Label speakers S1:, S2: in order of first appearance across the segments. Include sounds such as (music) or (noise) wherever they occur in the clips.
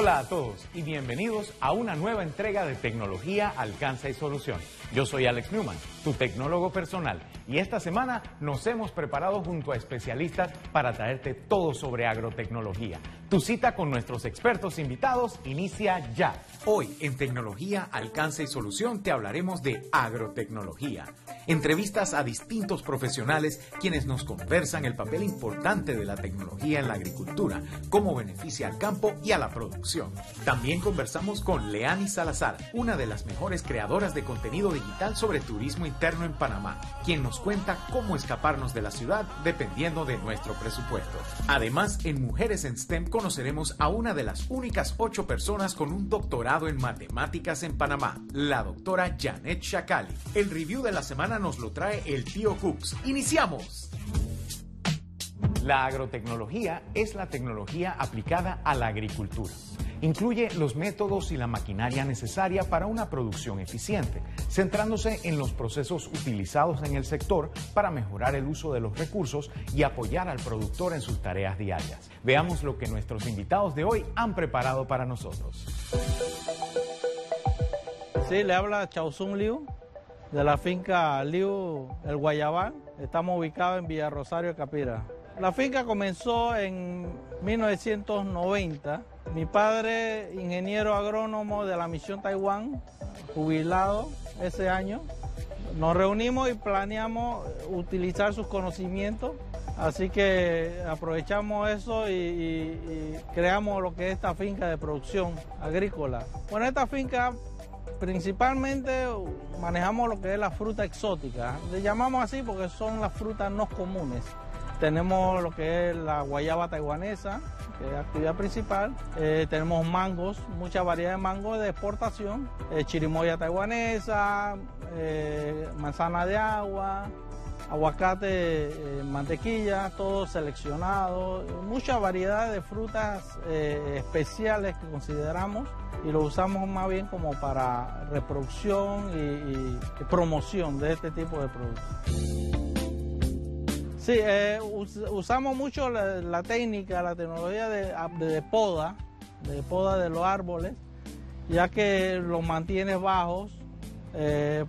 S1: Hola a todos y bienvenidos a una nueva entrega de Tecnología, Alcanza y Solución. Yo soy Alex Newman, tu tecnólogo personal, y esta semana nos hemos preparado junto a especialistas para traerte todo sobre agrotecnología. Tu cita con nuestros expertos invitados inicia ya. Hoy en Tecnología, Alcance y Solución te hablaremos de agrotecnología. Entrevistas a distintos profesionales quienes nos conversan el papel importante de la tecnología en la agricultura, cómo beneficia al campo y a la producción. También conversamos con Leani Salazar, una de las mejores creadoras de contenido digital sobre turismo interno en Panamá, quien nos cuenta cómo escaparnos de la ciudad dependiendo de nuestro presupuesto. Además, en Mujeres en STEM conoceremos a una de las únicas ocho personas con un doctorado en matemáticas en Panamá, la doctora Janet Shakali. El review de la semana nos lo trae el tío Cooks. ¡Iniciamos! La agrotecnología es la tecnología aplicada a la agricultura. Incluye los métodos y la maquinaria necesaria para una producción eficiente, centrándose en los procesos utilizados en el sector para mejorar el uso de los recursos y apoyar al productor en sus tareas diarias. Veamos lo que nuestros invitados de hoy han preparado para nosotros.
S2: Sí, le habla Chausung Liu de la finca Liu El Guayabal. Estamos ubicados en Villa Rosario, Capira. La finca comenzó en 1990. Mi padre, ingeniero agrónomo de la misión Taiwán, jubilado ese año, nos reunimos y planeamos utilizar sus conocimientos. Así que aprovechamos eso y- y creamos lo que es esta finca de producción agrícola. Bueno, esta finca principalmente manejamos lo que es la fruta exótica. Le llamamos así porque son las frutas no comunes. Tenemos lo que es la guayaba taiwanesa, que es la actividad principal. Eh, tenemos mangos, mucha variedad de mangos de exportación. eh, chirimoya taiwanesa, eh, manzana de agua, aguacate, eh, mantequilla, todo seleccionado. Mucha variedad de frutas eh, especiales que consideramos y lo usamos más bien como para reproducción y, promoción de este tipo de productos. Sí, eh, us- usamos mucho la, técnica, la tecnología de, de poda, de poda de los árboles, ya que los mantiene bajos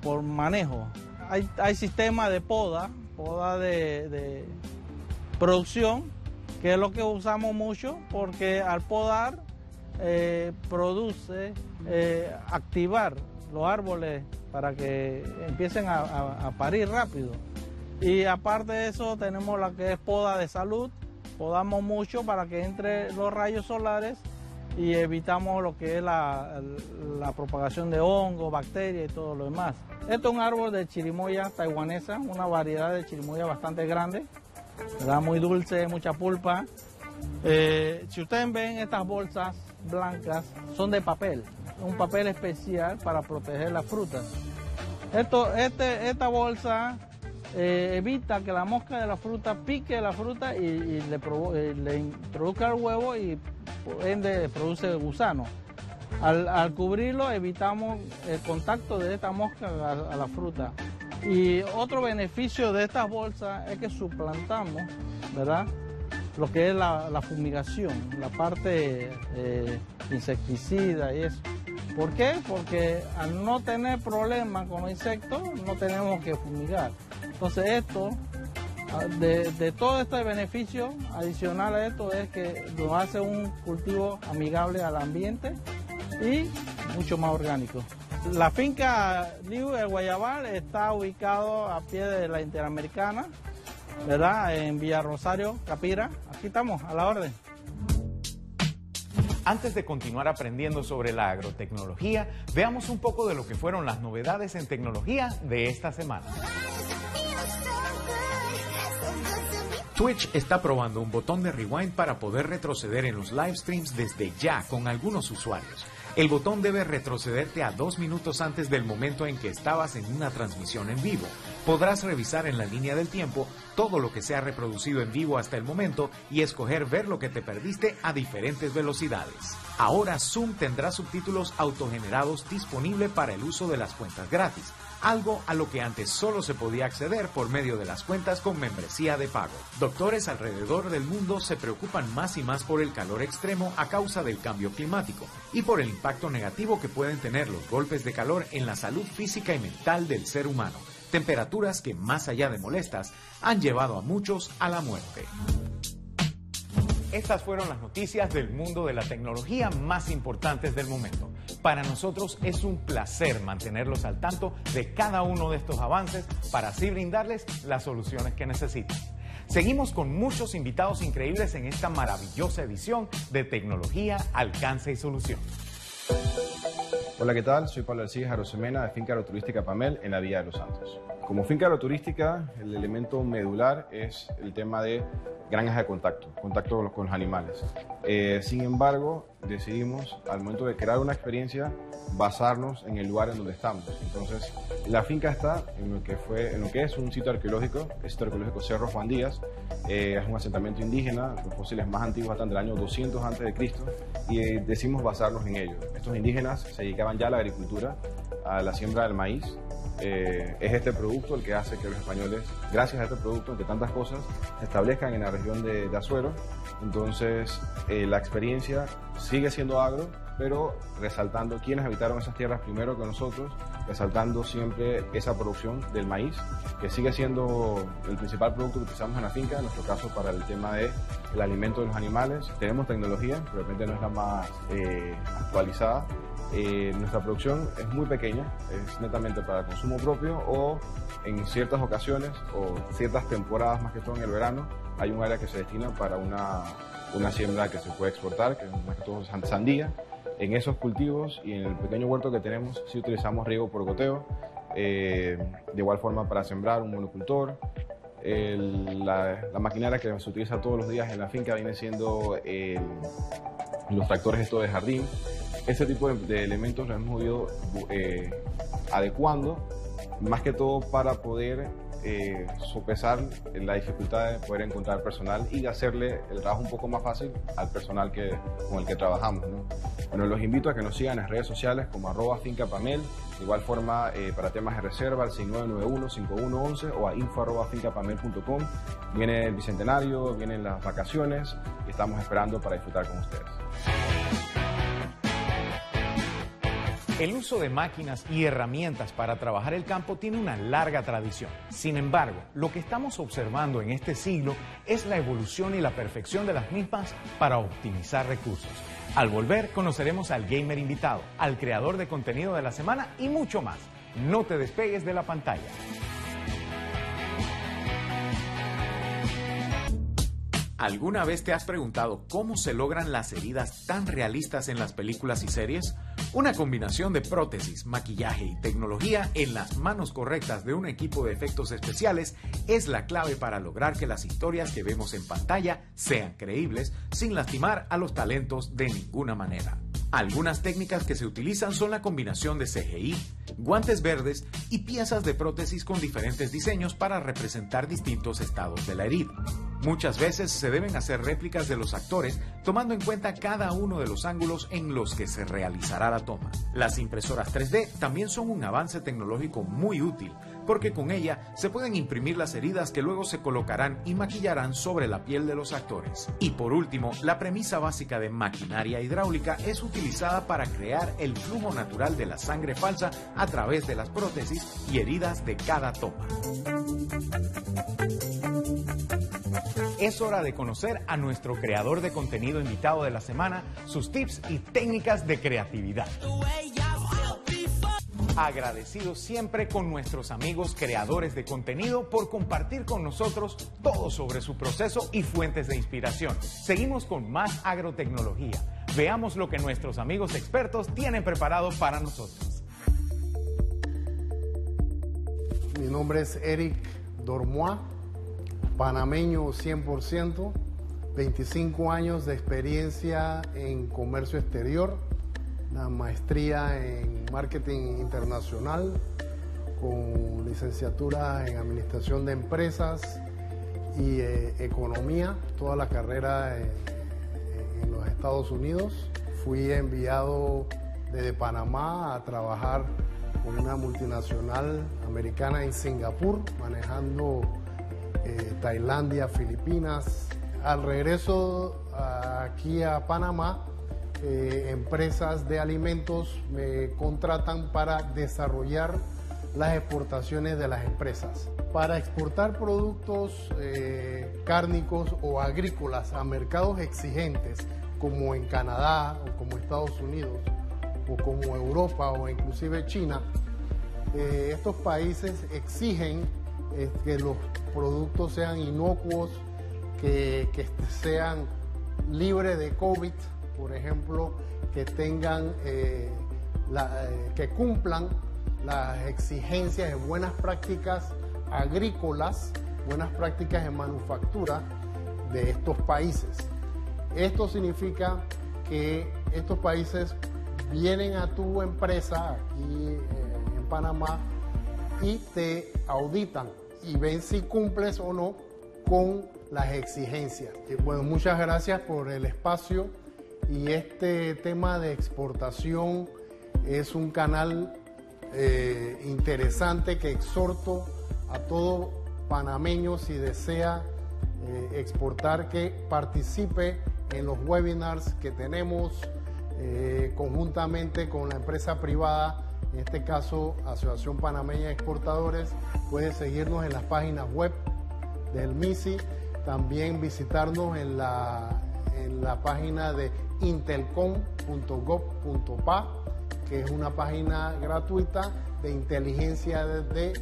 S2: por manejo. Hay, hay sistemas de poda, poda de, producción, que es lo que usamos mucho, porque al podar eh, produce eh, activar los árboles para que empiecen a, a- a parir rápido. Y aparte de eso tenemos la que es poda de salud, podamos mucho para que entre los rayos solares y evitamos lo que es la, propagación de hongos, bacterias y todo lo demás. Esto es un árbol de chirimoya taiwanesa, una variedad de chirimoya bastante grande, ¿verdad? muy dulce, mucha pulpa. Eh, si ustedes ven estas bolsas blancas, son de papel, un papel especial para proteger las frutas. Esto, este, esta bolsa eh, evita que la mosca de la fruta pique la fruta y, eh, le introduzca el huevo y produce gusano. Al, cubrirlo evitamos el contacto de esta mosca a, la fruta. Y otro beneficio de estas bolsas es que suplantamos, ¿verdad? Lo que es la, fumigación, la parte eh, insecticida y eso. ¿Por qué? Porque al no tener problemas con insectos, no tenemos que fumigar. Entonces esto, ah, de, todo este beneficio adicional a esto es que nos hace un cultivo amigable al ambiente y mucho más orgánico. La finca Liu El Guayabal está ubicado a pie de la Interamericana, ¿verdad? En Villa Rosario, Capira. Aquí estamos, a la orden.
S1: Antes de continuar aprendiendo sobre la agrotecnología, veamos un poco de lo que fueron las novedades en tecnología de esta semana. Twitch está probando un botón de rewind para poder retroceder en los live streams desde ya con algunos usuarios. El botón debe retrocederte a dos minutos antes del momento en que estabas en una transmisión en vivo. Podrás revisar en la línea del tiempo todo lo que se ha reproducido en vivo hasta el momento y escoger ver lo que te perdiste a diferentes velocidades. Ahora Zoom tendrá subtítulos autogenerados disponible para el uso de las cuentas gratis. Algo a lo que antes solo se podía acceder por medio de las cuentas con membresía de pago. Doctores alrededor del mundo se preocupan más y más por el calor extremo a causa del cambio climático y por el impacto negativo que pueden tener los golpes de calor en la salud física y mental del ser humano, temperaturas que más allá de molestas han llevado a muchos a la muerte. Estas fueron las noticias del mundo de la tecnología más importantes del momento. Para nosotros es un placer mantenerlos al tanto de cada uno de estos avances para así brindarles las soluciones que necesitan. Seguimos con muchos invitados increíbles en esta maravillosa edición de Tecnología, Alcance y Solución.
S3: Hola, ¿qué tal? Soy Pablo Alcides Arosemena de Finca Aeroturística Pamel en la Villa de los Santos. Como finca aeroturística, el elemento medular es el tema de granjas de contacto, contacto con los, animales. Eh, sin embargo, decidimos al momento de crear una experiencia basarnos en el lugar en donde estamos. Entonces, la finca está en lo que, fue, en lo que es un sitio arqueológico, el sitio arqueológico Cerro Juan Díaz, eh, es un asentamiento indígena, los fósiles más antiguos están del año 200 a.C. y eh, decidimos basarnos en ellos. Estos indígenas se dedicaban ya a la agricultura, a la siembra del maíz, eh, es este producto el que hace que los españoles, gracias a este producto, que tantas cosas se establezcan en la región de, Azuero. Entonces, eh, la experiencia sigue siendo agro, pero resaltando quienes habitaron esas tierras primero que nosotros, resaltando siempre esa producción del maíz, que sigue siendo el principal producto que utilizamos en la finca, en nuestro caso para el tema el alimento de los animales. Tenemos tecnología, de repente no es la más eh, actualizada, eh, nuestra producción es muy pequeña, es netamente para consumo propio o en ciertas ocasiones o ciertas temporadas, más que todo en el verano, hay un área que se destina para una, una siembra que se puede exportar, que es más que todo sandía. En esos cultivos y en el pequeño huerto que tenemos, sí utilizamos riego por goteo, eh, de igual forma para sembrar un monocultor. la, la, maquinaria que se utiliza todos los días en la finca viene siendo los tractores estos de jardín, ese tipo de, elementos los hemos ido eh, adecuando, más que todo para poder eh, sopesar la dificultad de poder encontrar personal y de hacerle el trabajo un poco más fácil al personal que, con el que trabajamos. Bueno, los invito a que nos sigan en las redes sociales como arroba fincapamel, de igual forma eh, para temas de reserva al 6991-5111 o a info arroba fincapamel.com. Viene el bicentenario, vienen las vacaciones y estamos esperando para disfrutar con ustedes.
S1: El uso de máquinas y herramientas para trabajar el campo tiene una larga tradición. Sin embargo, lo que estamos observando en este siglo es la evolución y la perfección de las mismas para optimizar recursos. Al volver, conoceremos al gamer invitado, al creador de contenido de la semana y mucho más. No te despegues de la pantalla. ¿Alguna vez te has preguntado cómo se logran las heridas tan realistas en las películas y series? Una combinación de prótesis, maquillaje y tecnología en las manos correctas de un equipo de efectos especiales es la clave para lograr que las historias que vemos en pantalla sean creíbles sin lastimar a los talentos de ninguna manera. Algunas técnicas que se utilizan son la combinación de CGI, guantes verdes y piezas de prótesis con diferentes diseños para representar distintos estados de la herida. Muchas veces se deben hacer réplicas de los actores tomando en cuenta cada uno de los ángulos en los que se realizará la toma. Las impresoras 3D también son un avance tecnológico muy útil porque con ella se pueden imprimir las heridas que luego se colocarán y maquillarán sobre la piel de los actores. Y por último, la premisa básica de maquinaria hidráulica es utilizada para crear el flujo natural de la sangre falsa a través de las prótesis y heridas de cada toma. Es hora de conocer a nuestro creador de contenido invitado de la semana, sus tips y técnicas de creatividad. Agradecido siempre con nuestros amigos creadores de contenido por compartir con nosotros todo sobre su proceso y fuentes de inspiración. Seguimos con más agrotecnología. Veamos lo que nuestros amigos expertos tienen preparado para nosotros.
S4: Mi nombre es Eric Dormois, panameño 100%, 25 años de experiencia en comercio exterior maestría en marketing internacional con licenciatura en administración de empresas y eh, economía, toda la carrera en, en los Estados Unidos. Fui enviado desde Panamá a trabajar con una multinacional americana en Singapur, manejando eh, Tailandia, Filipinas. Al regreso aquí a Panamá, eh, empresas de alimentos me contratan para desarrollar las exportaciones de las empresas. Para exportar productos eh, cárnicos o agrícolas a mercados exigentes, como en Canadá o como Estados Unidos o como Europa o inclusive China, estos países exigen que los productos sean inocuos, que, sean libres de COVID, por ejemplo, que tengan, eh, eh, que cumplan las exigencias de buenas prácticas agrícolas, buenas prácticas de manufactura de estos países. Esto significa que estos países vienen a tu empresa aquí eh, en Panamá y te auditan y ven si cumples o no con las exigencias. Bueno, muchas gracias por el espacio y este tema de exportación es un canal eh, interesante que exhorto a todo panameño si desea eh, exportar que participe en los webinars que tenemos eh, conjuntamente con la empresa privada en este caso Asociación Panameña de Exportadores, puede seguirnos en las páginas web del MISI, también visitarnos en la, en la página de intelcom.gov.pa, que es una página gratuita de inteligencia de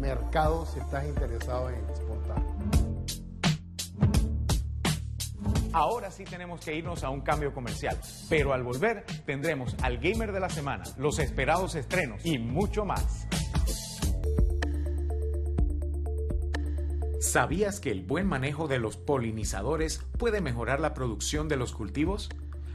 S4: mercado si estás interesado en exportar.
S1: Ahora sí tenemos que irnos a un cambio comercial, pero al volver tendremos al gamer de la semana, los esperados estrenos y mucho más. ¿Sabías que el buen manejo de los polinizadores puede mejorar la producción de los cultivos?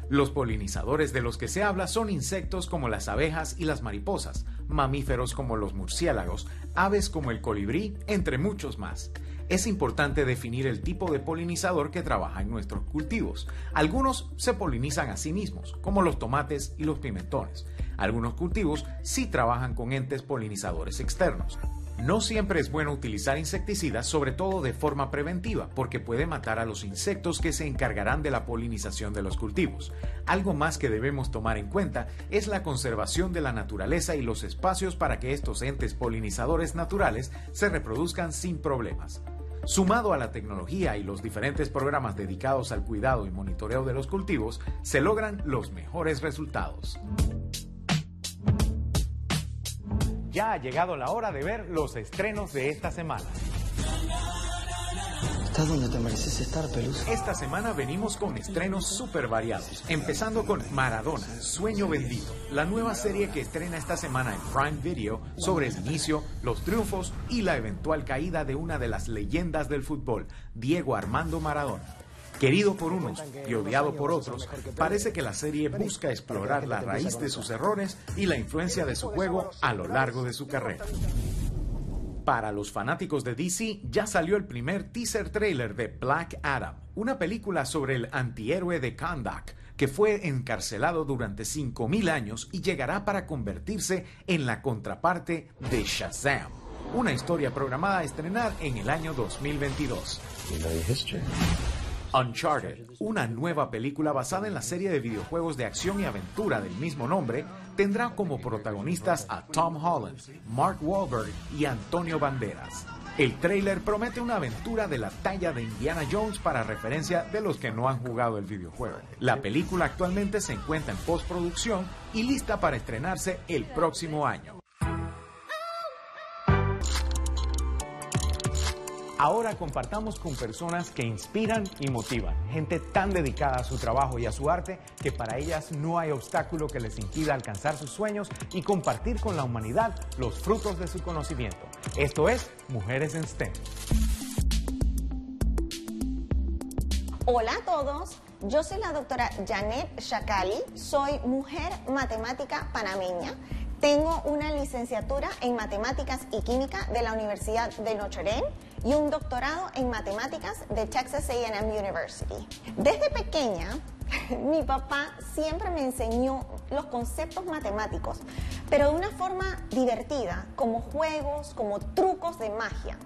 S1: Los polinizadores de los que se habla son insectos como las abejas y las mariposas, mamíferos como los murciélagos, aves como el colibrí, entre muchos más es importante definir el tipo de polinizador que trabaja en nuestros cultivos. Algunos se polinizan a sí mismos, como los tomates y los pimentones. Algunos cultivos sí trabajan con entes polinizadores externos. No siempre es bueno utilizar insecticidas, sobre todo de forma preventiva, porque puede matar a los insectos que se encargarán de la polinización de los cultivos. Algo más que debemos tomar en cuenta es la conservación de la naturaleza y los espacios para que estos entes polinizadores naturales se reproduzcan sin problemas. Sumado a la tecnología y los diferentes programas dedicados al cuidado y monitoreo de los cultivos, se logran los mejores resultados. Ya ha llegado la hora de ver los estrenos de esta semana.
S5: Estás donde te mereces estar, Pelusa.
S1: Esta semana venimos con estrenos súper variados, empezando con Maradona, Sueño Bendito, la nueva serie que estrena esta semana en Prime Video sobre el inicio, los triunfos y la eventual caída de una de las leyendas del fútbol, Diego Armando Maradona. Querido por unos y odiado por otros, parece que la serie busca explorar la raíz de sus errores y la influencia de su juego a lo largo de su carrera. Para los fanáticos de DC ya salió el primer teaser trailer de Black Adam, una película sobre el antihéroe de Kandak, que fue encarcelado durante 5.000 años y llegará para convertirse en la contraparte de Shazam, una historia programada a estrenar en el año 2022. Uncharted, una nueva película basada en la serie de videojuegos de acción y aventura del mismo nombre, tendrá como protagonistas a Tom Holland, Mark Wahlberg y Antonio Banderas. El tráiler promete una aventura de la talla de Indiana Jones para referencia de los que no han jugado el videojuego. La película actualmente se encuentra en postproducción y lista para estrenarse el próximo año. Ahora compartamos con personas que inspiran y motivan, gente tan dedicada a su trabajo y a su arte que para ellas no hay obstáculo que les impida alcanzar sus sueños y compartir con la humanidad los frutos de su conocimiento. Esto es Mujeres en STEM.
S6: Hola a todos, yo soy la doctora Janet Shakali, soy mujer matemática panameña. Tengo una licenciatura en matemáticas y química de la Universidad de Notre Dame y un doctorado en matemáticas de Texas AM University. Desde pequeña, (laughs) mi papá siempre me enseñó los conceptos matemáticos, pero de una forma divertida, como juegos, como trucos de magia.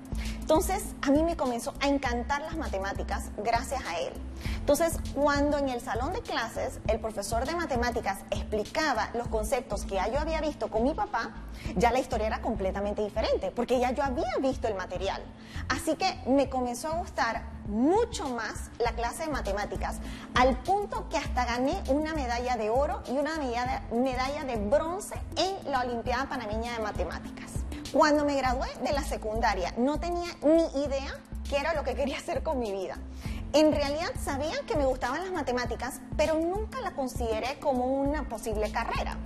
S6: Entonces, a mí me comenzó a encantar las matemáticas gracias a él. Entonces, cuando en el salón de clases el profesor de matemáticas explicaba los conceptos que ya yo había visto con mi papá, ya la historia era completamente diferente, porque ya yo había visto el material. Así que me comenzó a gustar mucho más la clase de matemáticas, al punto que hasta gané una medalla de oro y una medalla de bronce en la Olimpiada Panameña de Matemáticas. Cuando me gradué de la secundaria no tenía ni idea qué era lo que quería hacer con mi vida. En realidad sabía que me gustaban las matemáticas, pero nunca la consideré como una posible carrera.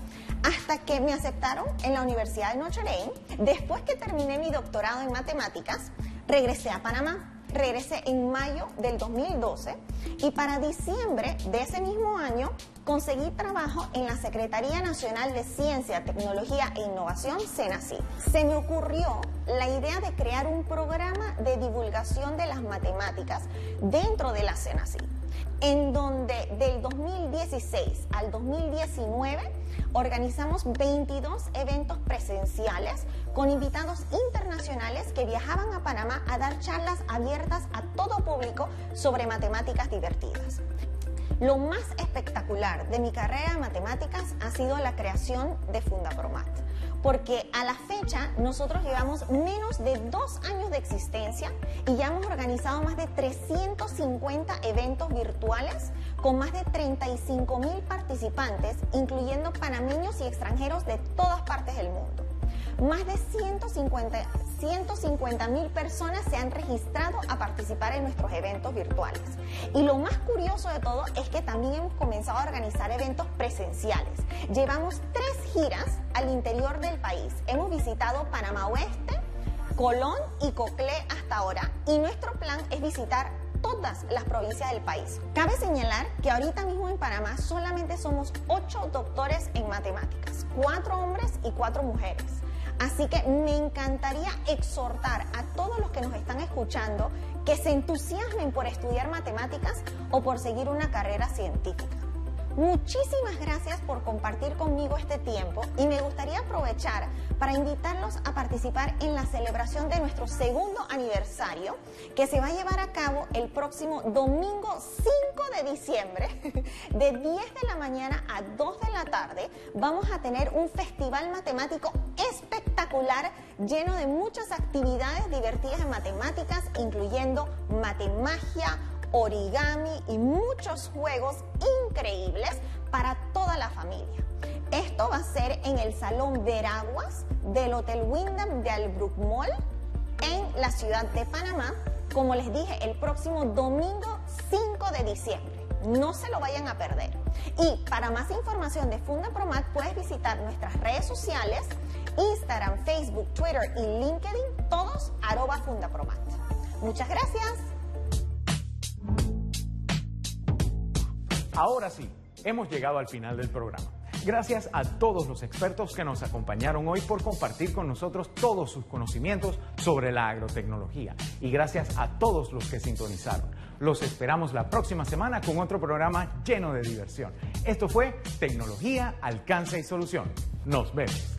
S6: Hasta que me aceptaron en la Universidad de Notre Dame, después que terminé mi doctorado en matemáticas, regresé a Panamá regresé en mayo del 2012 y para diciembre de ese mismo año conseguí trabajo en la Secretaría Nacional de Ciencia, Tecnología e Innovación, CENACI. Se me ocurrió la idea de crear un programa de divulgación de las matemáticas dentro de la CENACI en donde del 2016 al 2019 organizamos 22 eventos presenciales con invitados internacionales que viajaban a Panamá a dar charlas abiertas a todo público sobre matemáticas divertidas. Lo más espectacular de mi carrera de matemáticas ha sido la creación de Fundapromat, porque a la fecha nosotros llevamos menos de dos años de existencia y ya hemos organizado más de 350 eventos virtuales con más de 35 mil participantes, incluyendo panameños y extranjeros de todas partes del mundo. Más de 150 mil personas se han registrado a participar en nuestros eventos virtuales. Y lo más curioso de todo es que también hemos comenzado a organizar eventos presenciales. Llevamos tres giras al interior del país. Hemos visitado Panamá Oeste, Colón y Coclé hasta ahora. Y nuestro plan es visitar todas las provincias del país. Cabe señalar que ahorita mismo en Panamá solamente somos ocho doctores en matemáticas, cuatro hombres y cuatro mujeres. Así que me encantaría exhortar a todos los que nos están escuchando que se entusiasmen por estudiar matemáticas o por seguir una carrera científica. Muchísimas gracias por compartir conmigo este tiempo y me gustaría aprovechar para invitarlos a participar en la celebración de nuestro segundo aniversario que se va a llevar a cabo el próximo domingo 5 de diciembre (laughs) de 10 de la mañana a 2 de la tarde. Vamos a tener un festival matemático espectacular lleno de muchas actividades divertidas en matemáticas incluyendo matemagia, origami y muchos juegos increíbles para toda la familia. Esto va a ser en el Salón Veraguas del Hotel Wyndham de Albrook Mall en la ciudad de Panamá, como les dije, el próximo domingo 5 de diciembre. No se lo vayan a perder. Y para más información de Funda Promat puedes visitar nuestras redes sociales, Instagram, Facebook, Twitter y LinkedIn, todos arroba Fundapromat. Muchas gracias.
S1: Ahora sí, hemos llegado al final del programa. Gracias a todos los expertos que nos acompañaron hoy por compartir con nosotros todos sus conocimientos sobre la agrotecnología. Y gracias a todos los que sintonizaron. Los esperamos la próxima semana con otro programa lleno de diversión. Esto fue Tecnología, Alcance y Solución. Nos vemos.